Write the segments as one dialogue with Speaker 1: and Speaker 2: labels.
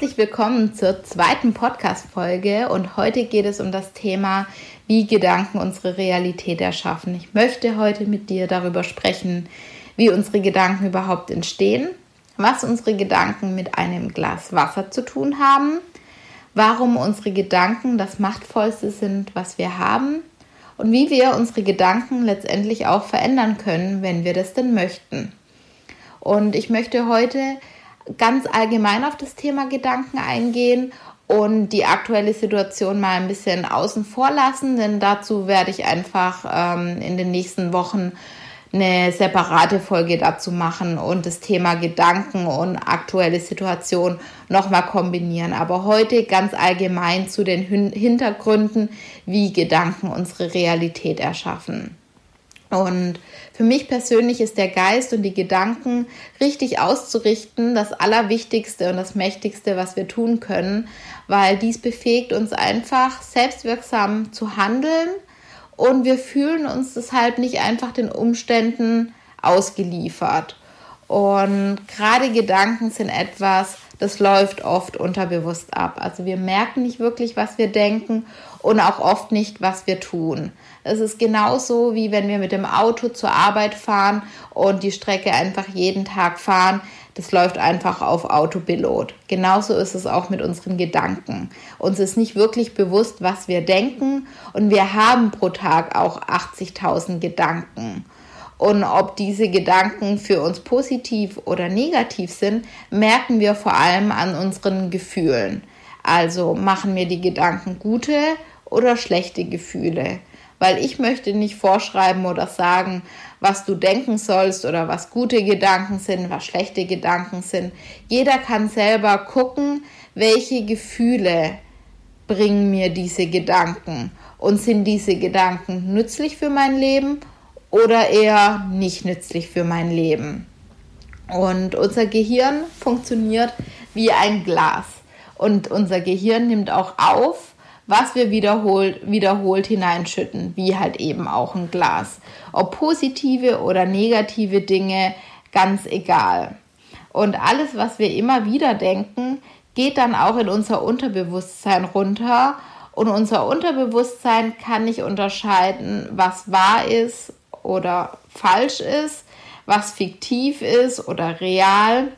Speaker 1: Herzlich willkommen zur zweiten Podcast-Folge und heute geht es um das Thema, wie Gedanken unsere Realität erschaffen. Ich möchte heute mit dir darüber sprechen, wie unsere Gedanken überhaupt entstehen, was unsere Gedanken mit einem Glas Wasser zu tun haben, warum unsere Gedanken das Machtvollste sind, was wir haben und wie wir unsere Gedanken letztendlich auch verändern können, wenn wir das denn möchten. Und ich möchte heute ganz allgemein auf das Thema Gedanken eingehen und die aktuelle Situation mal ein bisschen außen vor lassen, denn dazu werde ich einfach ähm, in den nächsten Wochen eine separate Folge dazu machen und das Thema Gedanken und aktuelle Situation nochmal kombinieren. Aber heute ganz allgemein zu den Hintergründen, wie Gedanken unsere Realität erschaffen. Und für mich persönlich ist der Geist und die Gedanken richtig auszurichten das Allerwichtigste und das Mächtigste, was wir tun können, weil dies befähigt uns einfach selbstwirksam zu handeln und wir fühlen uns deshalb nicht einfach den Umständen ausgeliefert. Und gerade Gedanken sind etwas, das läuft oft unterbewusst ab. Also wir merken nicht wirklich, was wir denken und auch oft nicht, was wir tun. Es ist genauso wie wenn wir mit dem Auto zur Arbeit fahren und die Strecke einfach jeden Tag fahren. Das läuft einfach auf Autopilot. Genauso ist es auch mit unseren Gedanken. Uns ist nicht wirklich bewusst, was wir denken und wir haben pro Tag auch 80.000 Gedanken. Und ob diese Gedanken für uns positiv oder negativ sind, merken wir vor allem an unseren Gefühlen. Also machen mir die Gedanken gute oder schlechte Gefühle weil ich möchte nicht vorschreiben oder sagen, was du denken sollst oder was gute Gedanken sind, was schlechte Gedanken sind. Jeder kann selber gucken, welche Gefühle bringen mir diese Gedanken und sind diese Gedanken nützlich für mein Leben oder eher nicht nützlich für mein Leben. Und unser Gehirn funktioniert wie ein Glas und unser Gehirn nimmt auch auf, was wir wiederholt, wiederholt hineinschütten, wie halt eben auch ein Glas. Ob positive oder negative Dinge, ganz egal. Und alles, was wir immer wieder denken, geht dann auch in unser Unterbewusstsein runter. Und unser Unterbewusstsein kann nicht unterscheiden, was wahr ist oder falsch ist, was fiktiv ist oder real.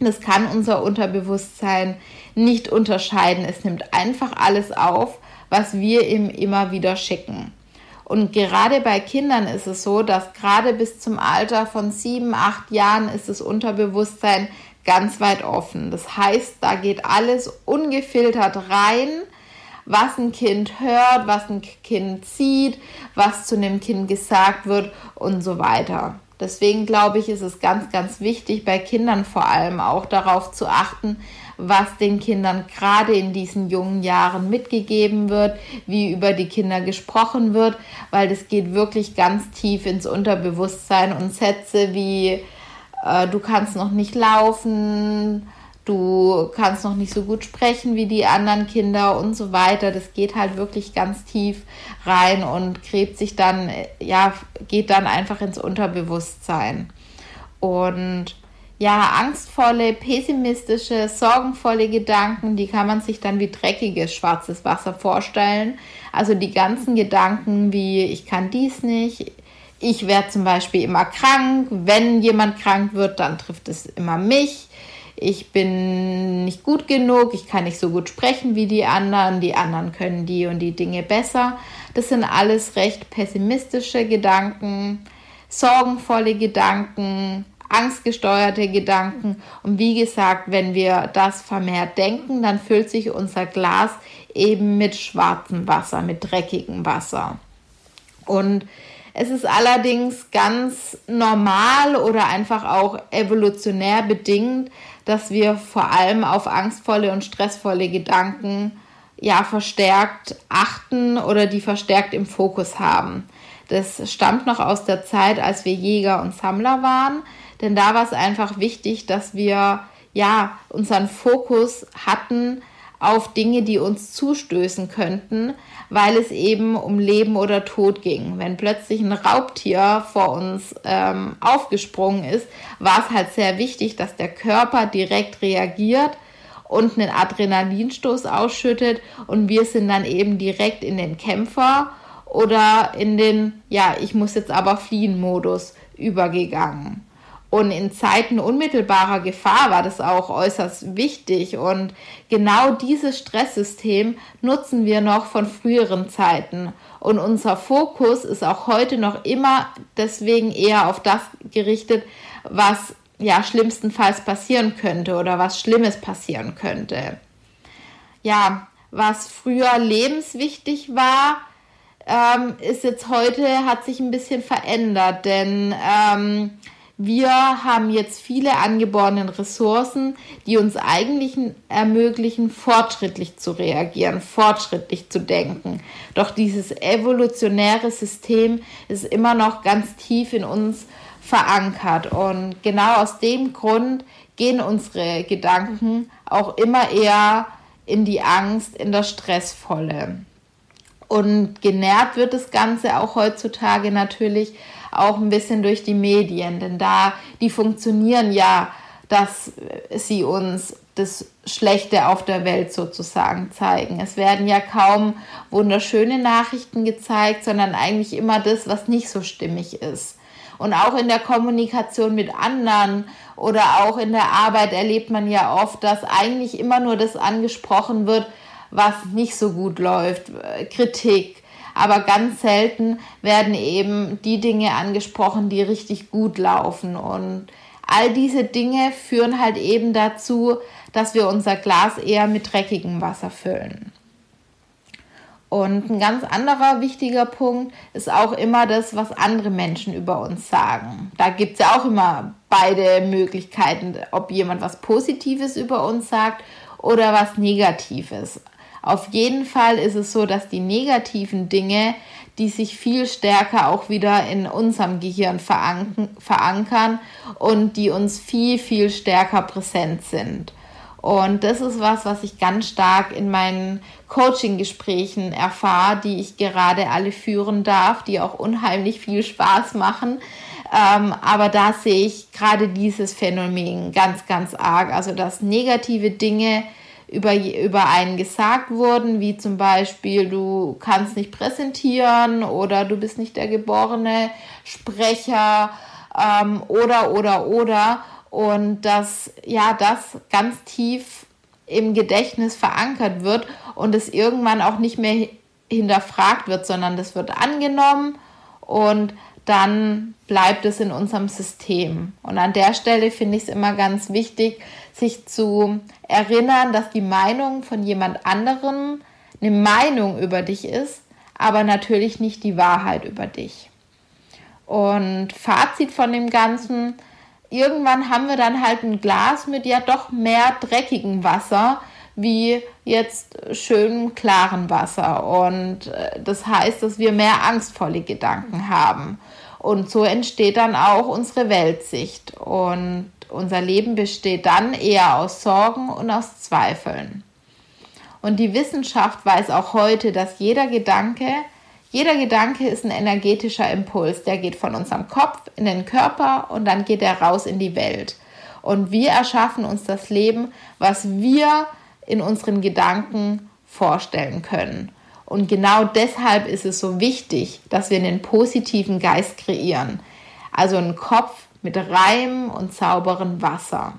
Speaker 1: Das kann unser Unterbewusstsein nicht unterscheiden. Es nimmt einfach alles auf, was wir ihm immer wieder schicken. Und gerade bei Kindern ist es so, dass gerade bis zum Alter von sieben, acht Jahren ist das Unterbewusstsein ganz weit offen. Das heißt, da geht alles ungefiltert rein, was ein Kind hört, was ein Kind sieht, was zu einem Kind gesagt wird und so weiter. Deswegen glaube ich, ist es ganz, ganz wichtig, bei Kindern vor allem auch darauf zu achten, was den Kindern gerade in diesen jungen Jahren mitgegeben wird, wie über die Kinder gesprochen wird, weil das geht wirklich ganz tief ins Unterbewusstsein und Sätze wie äh, du kannst noch nicht laufen, du kannst noch nicht so gut sprechen wie die anderen Kinder und so weiter. Das geht halt wirklich ganz tief rein und gräbt sich dann, ja, geht dann einfach ins Unterbewusstsein. Und ja, angstvolle, pessimistische, sorgenvolle Gedanken, die kann man sich dann wie dreckiges schwarzes Wasser vorstellen. Also die ganzen Gedanken wie ich kann dies nicht, ich werde zum Beispiel immer krank, wenn jemand krank wird, dann trifft es immer mich ich bin nicht gut genug, ich kann nicht so gut sprechen wie die anderen, die anderen können die und die Dinge besser. Das sind alles recht pessimistische Gedanken, sorgenvolle Gedanken, angstgesteuerte Gedanken. Und wie gesagt, wenn wir das vermehrt denken, dann füllt sich unser Glas eben mit schwarzem Wasser, mit dreckigem Wasser. Und Es ist allerdings ganz normal oder einfach auch evolutionär bedingt, dass wir vor allem auf angstvolle und stressvolle Gedanken ja verstärkt achten oder die verstärkt im Fokus haben. Das stammt noch aus der Zeit, als wir Jäger und Sammler waren, denn da war es einfach wichtig, dass wir ja unseren Fokus hatten auf Dinge, die uns zustößen könnten, weil es eben um Leben oder Tod ging. Wenn plötzlich ein Raubtier vor uns ähm, aufgesprungen ist, war es halt sehr wichtig, dass der Körper direkt reagiert und einen Adrenalinstoß ausschüttet und wir sind dann eben direkt in den Kämpfer oder in den, ja, ich muss jetzt aber fliehen Modus übergegangen. Und in Zeiten unmittelbarer Gefahr war das auch äußerst wichtig. Und genau dieses Stresssystem nutzen wir noch von früheren Zeiten. Und unser Fokus ist auch heute noch immer deswegen eher auf das gerichtet, was ja schlimmstenfalls passieren könnte oder was Schlimmes passieren könnte. Ja, was früher lebenswichtig war, ähm, ist jetzt heute, hat sich ein bisschen verändert, denn ähm, wir haben jetzt viele angeborene Ressourcen, die uns eigentlich ermöglichen, fortschrittlich zu reagieren, fortschrittlich zu denken. Doch dieses evolutionäre System ist immer noch ganz tief in uns verankert. Und genau aus dem Grund gehen unsere Gedanken auch immer eher in die Angst, in das Stressvolle. Und genährt wird das Ganze auch heutzutage natürlich auch ein bisschen durch die Medien, denn da die funktionieren ja, dass sie uns das Schlechte auf der Welt sozusagen zeigen. Es werden ja kaum wunderschöne Nachrichten gezeigt, sondern eigentlich immer das, was nicht so stimmig ist. Und auch in der Kommunikation mit anderen oder auch in der Arbeit erlebt man ja oft, dass eigentlich immer nur das angesprochen wird, was nicht so gut läuft, Kritik. Aber ganz selten werden eben die Dinge angesprochen, die richtig gut laufen. Und all diese Dinge führen halt eben dazu, dass wir unser Glas eher mit dreckigem Wasser füllen. Und ein ganz anderer wichtiger Punkt ist auch immer das, was andere Menschen über uns sagen. Da gibt es ja auch immer beide Möglichkeiten, ob jemand was Positives über uns sagt oder was Negatives. Auf jeden Fall ist es so, dass die negativen Dinge, die sich viel stärker auch wieder in unserem Gehirn verankern und die uns viel, viel stärker präsent sind. Und das ist was, was ich ganz stark in meinen Coaching-Gesprächen erfahre, die ich gerade alle führen darf, die auch unheimlich viel Spaß machen. Ähm, aber da sehe ich gerade dieses Phänomen ganz, ganz arg. Also, dass negative Dinge über, über einen gesagt wurden, wie zum Beispiel, du kannst nicht präsentieren oder du bist nicht der geborene Sprecher ähm, oder, oder, oder. Und dass, ja, das ganz tief im Gedächtnis verankert wird und es irgendwann auch nicht mehr hinterfragt wird, sondern das wird angenommen und dann bleibt es in unserem System. Und an der Stelle finde ich es immer ganz wichtig, sich zu erinnern, dass die Meinung von jemand anderem eine Meinung über dich ist, aber natürlich nicht die Wahrheit über dich. Und Fazit von dem Ganzen, irgendwann haben wir dann halt ein Glas mit ja doch mehr dreckigem Wasser wie jetzt schön klaren Wasser. Und äh, das heißt, dass wir mehr angstvolle Gedanken haben. Und so entsteht dann auch unsere Weltsicht. Und unser Leben besteht dann eher aus Sorgen und aus Zweifeln. Und die Wissenschaft weiß auch heute, dass jeder Gedanke, jeder Gedanke ist ein energetischer Impuls, der geht von unserem Kopf in den Körper und dann geht er raus in die Welt. Und wir erschaffen uns das Leben, was wir in unseren Gedanken vorstellen können. Und genau deshalb ist es so wichtig, dass wir einen positiven Geist kreieren. Also einen Kopf, mit reinem und sauberem Wasser.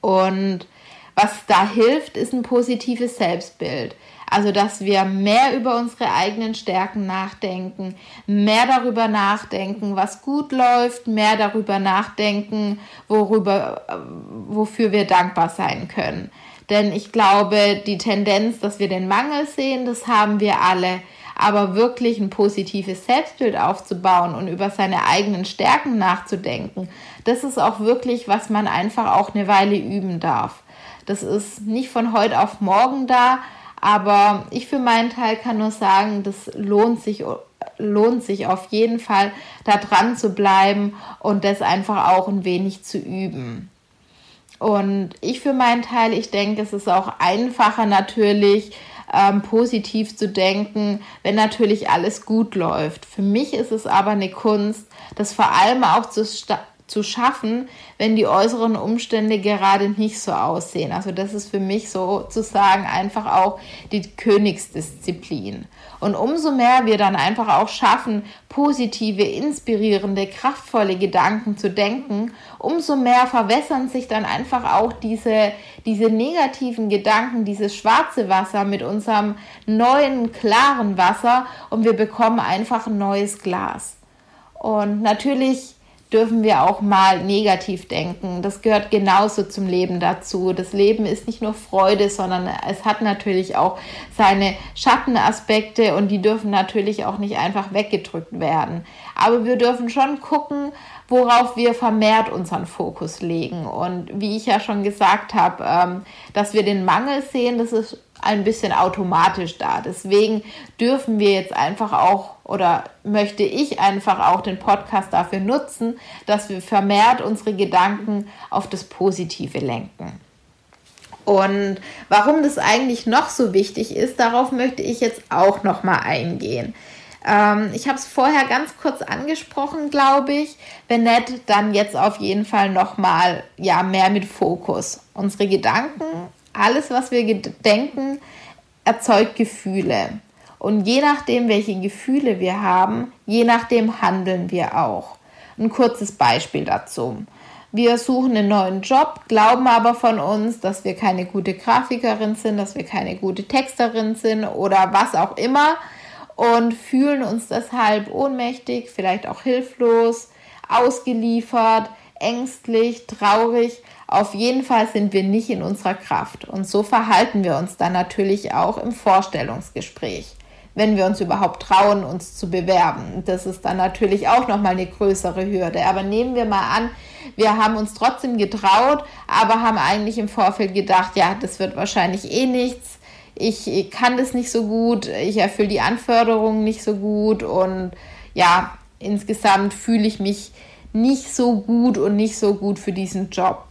Speaker 1: Und was da hilft, ist ein positives Selbstbild. Also, dass wir mehr über unsere eigenen Stärken nachdenken, mehr darüber nachdenken, was gut läuft, mehr darüber nachdenken, worüber, wofür wir dankbar sein können. Denn ich glaube, die Tendenz, dass wir den Mangel sehen, das haben wir alle. Aber wirklich ein positives Selbstbild aufzubauen und über seine eigenen Stärken nachzudenken, das ist auch wirklich, was man einfach auch eine Weile üben darf. Das ist nicht von heute auf morgen da, aber ich für meinen Teil kann nur sagen, das lohnt sich, lohnt sich auf jeden Fall, da dran zu bleiben und das einfach auch ein wenig zu üben. Und ich für meinen Teil, ich denke, es ist auch einfacher natürlich, ähm, positiv zu denken, wenn natürlich alles gut läuft. Für mich ist es aber eine Kunst, das vor allem auch zu, zu schaffen, wenn die äußeren Umstände gerade nicht so aussehen. Also das ist für mich sozusagen einfach auch die Königsdisziplin. Und umso mehr wir dann einfach auch schaffen, positive, inspirierende, kraftvolle Gedanken zu denken, umso mehr verwässern sich dann einfach auch diese, diese negativen Gedanken, dieses schwarze Wasser mit unserem neuen, klaren Wasser und wir bekommen einfach ein neues Glas. Und natürlich dürfen wir auch mal negativ denken. Das gehört genauso zum Leben dazu. Das Leben ist nicht nur Freude, sondern es hat natürlich auch seine Schattenaspekte und die dürfen natürlich auch nicht einfach weggedrückt werden. Aber wir dürfen schon gucken, worauf wir vermehrt unseren Fokus legen. Und wie ich ja schon gesagt habe, ähm, dass wir den Mangel sehen, das ist ein bisschen automatisch da. Deswegen dürfen wir jetzt einfach auch oder möchte ich einfach auch den Podcast dafür nutzen, dass wir vermehrt unsere Gedanken auf das Positive lenken. Und warum das eigentlich noch so wichtig ist, darauf möchte ich jetzt auch noch mal eingehen. Ähm, ich habe es vorher ganz kurz angesprochen, glaube ich. Wenn nicht, dann jetzt auf jeden Fall noch mal ja mehr mit Fokus. Unsere Gedanken alles, was wir denken, erzeugt Gefühle. Und je nachdem, welche Gefühle wir haben, je nachdem handeln wir auch. Ein kurzes Beispiel dazu. Wir suchen einen neuen Job, glauben aber von uns, dass wir keine gute Grafikerin sind, dass wir keine gute Texterin sind oder was auch immer und fühlen uns deshalb ohnmächtig, vielleicht auch hilflos, ausgeliefert, ängstlich, traurig, auf jeden Fall sind wir nicht in unserer Kraft. Und so verhalten wir uns dann natürlich auch im Vorstellungsgespräch, wenn wir uns überhaupt trauen, uns zu bewerben. Das ist dann natürlich auch nochmal eine größere Hürde. Aber nehmen wir mal an, wir haben uns trotzdem getraut, aber haben eigentlich im Vorfeld gedacht, ja, das wird wahrscheinlich eh nichts. Ich kann das nicht so gut, ich erfülle die Anforderungen nicht so gut und ja, insgesamt fühle ich mich nicht so gut und nicht so gut für diesen Job.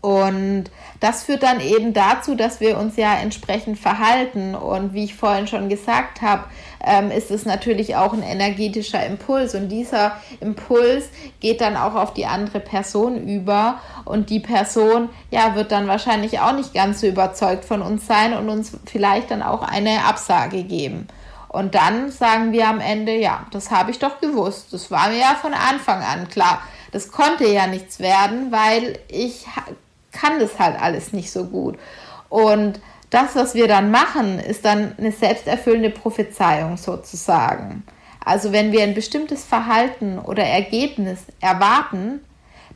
Speaker 1: Und das führt dann eben dazu, dass wir uns ja entsprechend verhalten. Und wie ich vorhin schon gesagt habe, ähm, ist es natürlich auch ein energetischer Impuls. Und dieser Impuls geht dann auch auf die andere Person über. Und die Person, ja, wird dann wahrscheinlich auch nicht ganz so überzeugt von uns sein und uns vielleicht dann auch eine Absage geben. Und dann sagen wir am Ende, ja, das habe ich doch gewusst. Das war mir ja von Anfang an klar. Das konnte ja nichts werden, weil ich kann das halt alles nicht so gut. Und das, was wir dann machen, ist dann eine selbsterfüllende Prophezeiung sozusagen. Also wenn wir ein bestimmtes Verhalten oder Ergebnis erwarten,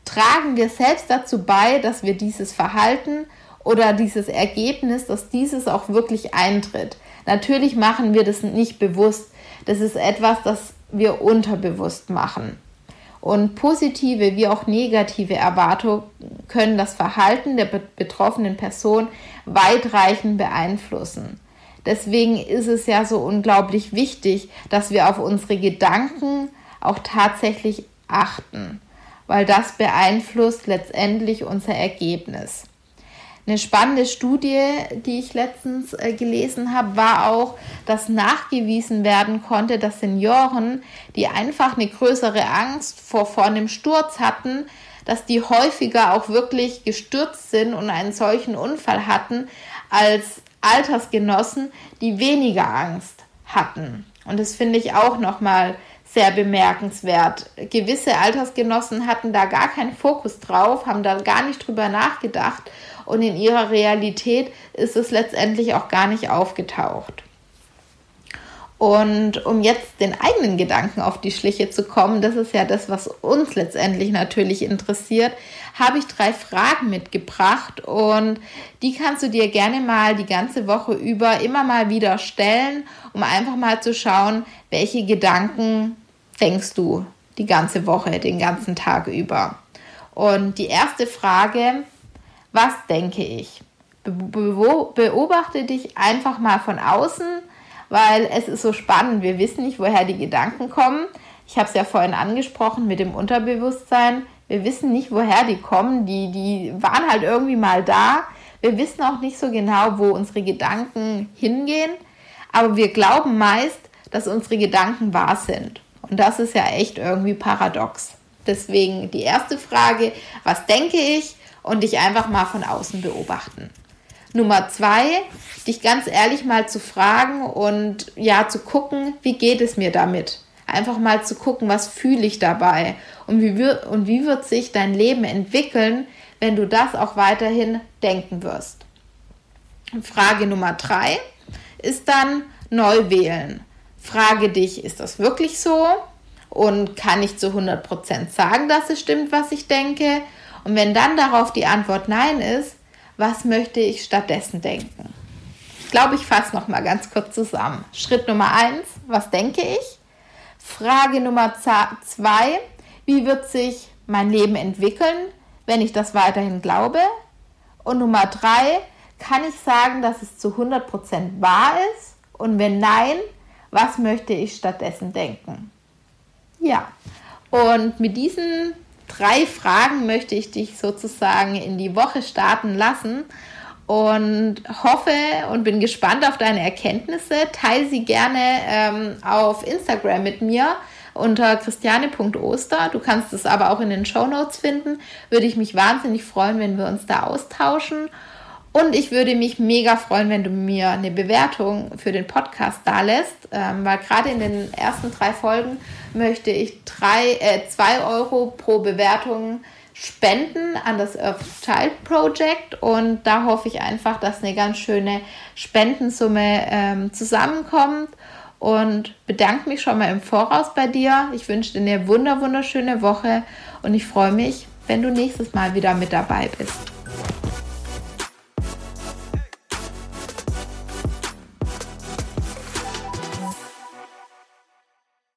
Speaker 1: tragen wir selbst dazu bei, dass wir dieses Verhalten oder dieses Ergebnis, dass dieses auch wirklich eintritt. Natürlich machen wir das nicht bewusst. Das ist etwas, das wir unterbewusst machen. Und positive wie auch negative Erwartungen können das Verhalten der betroffenen Person weitreichend beeinflussen. Deswegen ist es ja so unglaublich wichtig, dass wir auf unsere Gedanken auch tatsächlich achten, weil das beeinflusst letztendlich unser Ergebnis. Eine spannende Studie, die ich letztens äh, gelesen habe, war auch, dass nachgewiesen werden konnte, dass Senioren, die einfach eine größere Angst vor, vor einem Sturz hatten, dass die häufiger auch wirklich gestürzt sind und einen solchen Unfall hatten als Altersgenossen, die weniger Angst hatten. Und das finde ich auch nochmal sehr bemerkenswert. Gewisse Altersgenossen hatten da gar keinen Fokus drauf, haben da gar nicht drüber nachgedacht und in ihrer Realität ist es letztendlich auch gar nicht aufgetaucht. Und um jetzt den eigenen Gedanken auf die Schliche zu kommen, das ist ja das, was uns letztendlich natürlich interessiert, habe ich drei Fragen mitgebracht und die kannst du dir gerne mal die ganze Woche über immer mal wieder stellen, um einfach mal zu schauen, welche Gedanken denkst du die ganze Woche, den ganzen Tag über. Und die erste Frage, was denke ich? Beobachte dich einfach mal von außen weil es ist so spannend. Wir wissen nicht, woher die Gedanken kommen. Ich habe es ja vorhin angesprochen mit dem Unterbewusstsein. Wir wissen nicht, woher die kommen. Die, die waren halt irgendwie mal da. Wir wissen auch nicht so genau, wo unsere Gedanken hingehen. Aber wir glauben meist, dass unsere Gedanken wahr sind. Und das ist ja echt irgendwie paradox. Deswegen die erste Frage, was denke ich? Und dich einfach mal von außen beobachten. Nummer zwei, dich ganz ehrlich mal zu fragen und ja, zu gucken, wie geht es mir damit? Einfach mal zu gucken, was fühle ich dabei und wie, wir, und wie wird sich dein Leben entwickeln, wenn du das auch weiterhin denken wirst. Frage Nummer drei ist dann neu wählen. Frage dich, ist das wirklich so? Und kann ich zu 100% sagen, dass es stimmt, was ich denke? Und wenn dann darauf die Antwort Nein ist, was möchte ich stattdessen denken? Ich glaube, ich fasse noch mal ganz kurz zusammen. Schritt Nummer eins, was denke ich? Frage Nummer zwei, wie wird sich mein Leben entwickeln, wenn ich das weiterhin glaube? Und Nummer drei, kann ich sagen, dass es zu 100% wahr ist? Und wenn nein, was möchte ich stattdessen denken? Ja, und mit diesen drei Fragen möchte ich dich sozusagen in die Woche starten lassen und hoffe und bin gespannt auf deine Erkenntnisse. Teile sie gerne ähm, auf Instagram mit mir unter christiane.oster. Du kannst es aber auch in den Show Notes finden. Würde ich mich wahnsinnig freuen, wenn wir uns da austauschen. Und ich würde mich mega freuen, wenn du mir eine Bewertung für den Podcast da lässt, ähm, weil gerade in den ersten drei Folgen möchte ich drei, äh, zwei Euro pro Bewertung spenden an das Earth Child Project und da hoffe ich einfach, dass eine ganz schöne Spendensumme ähm, zusammenkommt und bedanke mich schon mal im Voraus bei dir. Ich wünsche dir eine wunder wunderschöne Woche und ich freue mich, wenn du nächstes Mal wieder mit dabei bist.